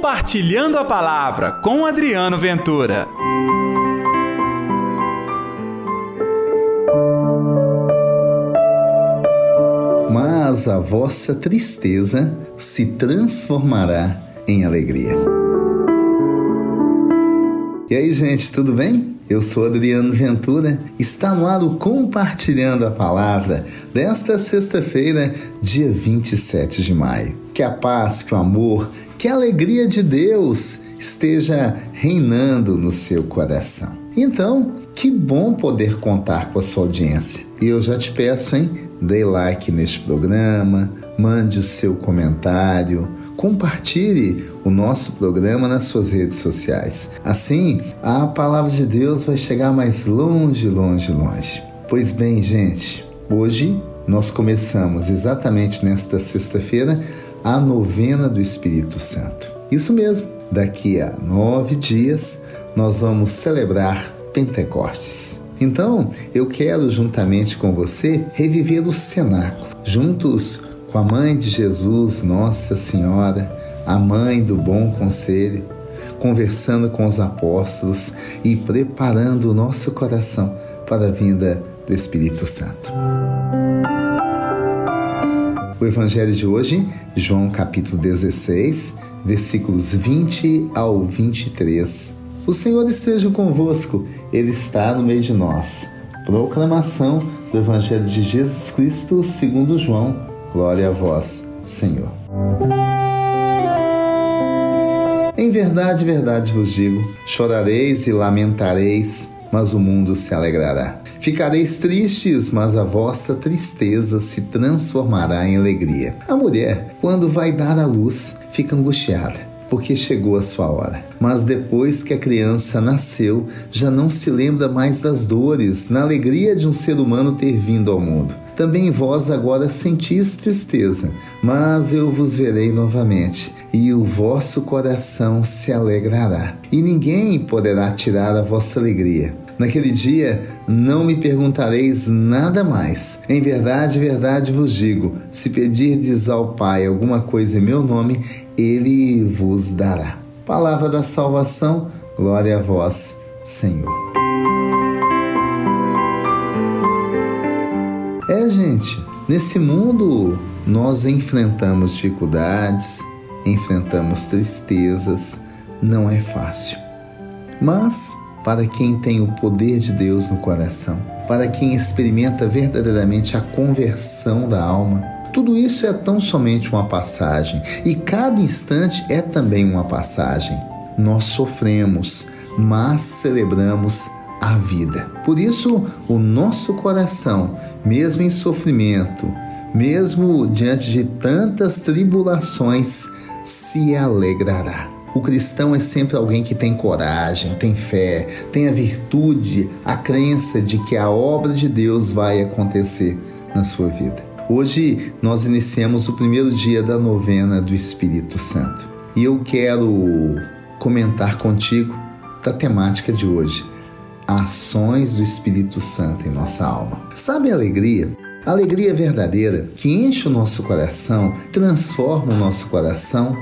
Compartilhando a Palavra com Adriano Ventura. Mas a vossa tristeza se transformará em alegria. E aí, gente, tudo bem? Eu sou Adriano Ventura. Está no ar o Compartilhando a Palavra desta sexta-feira, dia 27 de maio. Que a paz, que o amor, que a alegria de Deus esteja reinando no seu coração. Então, que bom poder contar com a sua audiência. E eu já te peço, hein? Dê like neste programa, mande o seu comentário, compartilhe o nosso programa nas suas redes sociais. Assim, a palavra de Deus vai chegar mais longe, longe, longe. Pois bem, gente, hoje nós começamos exatamente nesta sexta-feira a novena do Espírito Santo. Isso mesmo, daqui a nove dias nós vamos celebrar Pentecostes. Então, eu quero, juntamente com você, reviver o cenáculo, juntos com a mãe de Jesus, Nossa Senhora, a mãe do bom conselho, conversando com os apóstolos e preparando o nosso coração para a vinda do Espírito Santo. O Evangelho de hoje, João capítulo 16, versículos 20 ao 23 o Senhor esteja convosco, Ele está no meio de nós. Proclamação do Evangelho de Jesus Cristo segundo João. Glória a vós, Senhor. Em verdade, verdade vos digo: chorareis e lamentareis, mas o mundo se alegrará. Ficareis tristes, mas a vossa tristeza se transformará em alegria. A mulher, quando vai dar à luz, fica angustiada porque chegou a sua hora. Mas depois que a criança nasceu, já não se lembra mais das dores, na alegria de um ser humano ter vindo ao mundo. Também vós agora sentis tristeza, mas eu vos verei novamente, e o vosso coração se alegrará. E ninguém poderá tirar a vossa alegria. Naquele dia não me perguntareis nada mais. Em verdade, verdade vos digo: se pedirdes ao Pai alguma coisa em meu nome, ele vos dará. Palavra da salvação, glória a vós, Senhor. É, gente, nesse mundo nós enfrentamos dificuldades, enfrentamos tristezas, não é fácil. Mas para quem tem o poder de Deus no coração, para quem experimenta verdadeiramente a conversão da alma. Tudo isso é tão somente uma passagem e cada instante é também uma passagem. Nós sofremos, mas celebramos a vida. Por isso, o nosso coração, mesmo em sofrimento, mesmo diante de tantas tribulações, se alegrará. O cristão é sempre alguém que tem coragem, tem fé, tem a virtude, a crença de que a obra de Deus vai acontecer na sua vida. Hoje nós iniciamos o primeiro dia da novena do Espírito Santo e eu quero comentar contigo da temática de hoje: ações do Espírito Santo em nossa alma. Sabe a alegria? A alegria verdadeira que enche o nosso coração, transforma o nosso coração,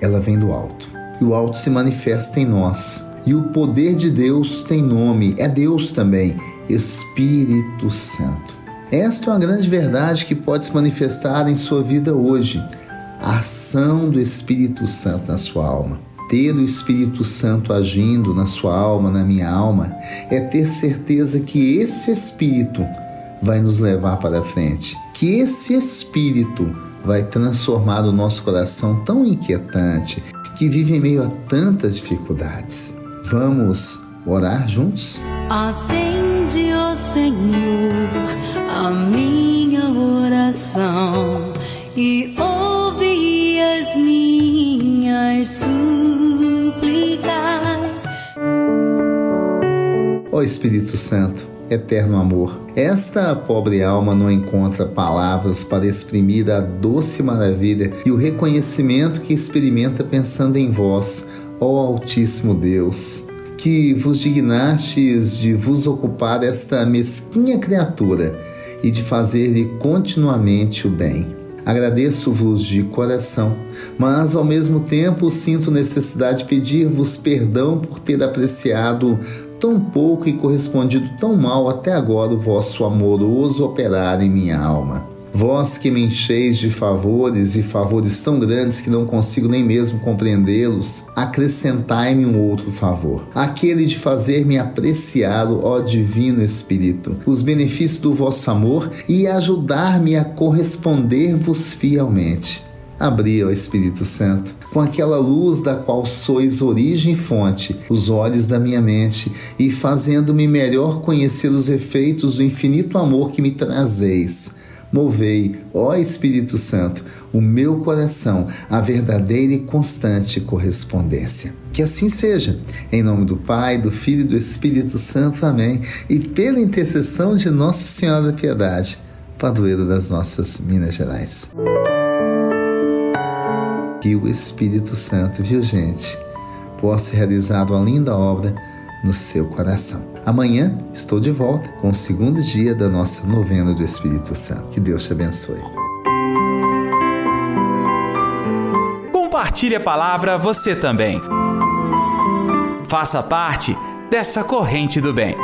ela vem do alto e o alto se manifesta em nós. E o poder de Deus tem nome, é Deus também, Espírito Santo. Esta é uma grande verdade que pode se manifestar em sua vida hoje. A ação do Espírito Santo na sua alma. Ter o Espírito Santo agindo na sua alma, na minha alma, é ter certeza que esse Espírito vai nos levar para frente, que esse Espírito vai transformar o nosso coração tão inquietante, que vive em meio a tantas dificuldades. Vamos orar juntos? Atende, ó Senhor, a minha oração e ouve as minhas súplicas. Ó Espírito Santo, eterno amor. Esta pobre alma não encontra palavras para exprimir a doce maravilha e o reconhecimento que experimenta pensando em vós, ó Altíssimo Deus, que vos dignastes de vos ocupar esta mesquinha criatura e de fazer-lhe continuamente o bem. Agradeço-vos de coração, mas ao mesmo tempo sinto necessidade de pedir-vos perdão por ter apreciado tão pouco e correspondido tão mal até agora o vosso amoroso operar em minha alma. Vós que me encheis de favores e favores tão grandes que não consigo nem mesmo compreendê-los, acrescentai-me um outro favor, aquele de fazer-me apreciar, ó Divino Espírito, os benefícios do vosso amor e ajudar-me a corresponder-vos fielmente abri ao Espírito Santo, com aquela luz da qual sois origem e fonte, os olhos da minha mente, e fazendo-me melhor conhecer os efeitos do infinito amor que me trazeis Movei, ó Espírito Santo, o meu coração à verdadeira e constante correspondência. Que assim seja. Em nome do Pai, do Filho e do Espírito Santo. Amém. E pela intercessão de Nossa Senhora da Piedade, padroeira das nossas Minas Gerais. Que o Espírito Santo, viu gente, possa realizar uma linda obra no seu coração. Amanhã estou de volta com o segundo dia da nossa novena do Espírito Santo. Que Deus te abençoe. Compartilhe a palavra você também. Faça parte dessa corrente do bem.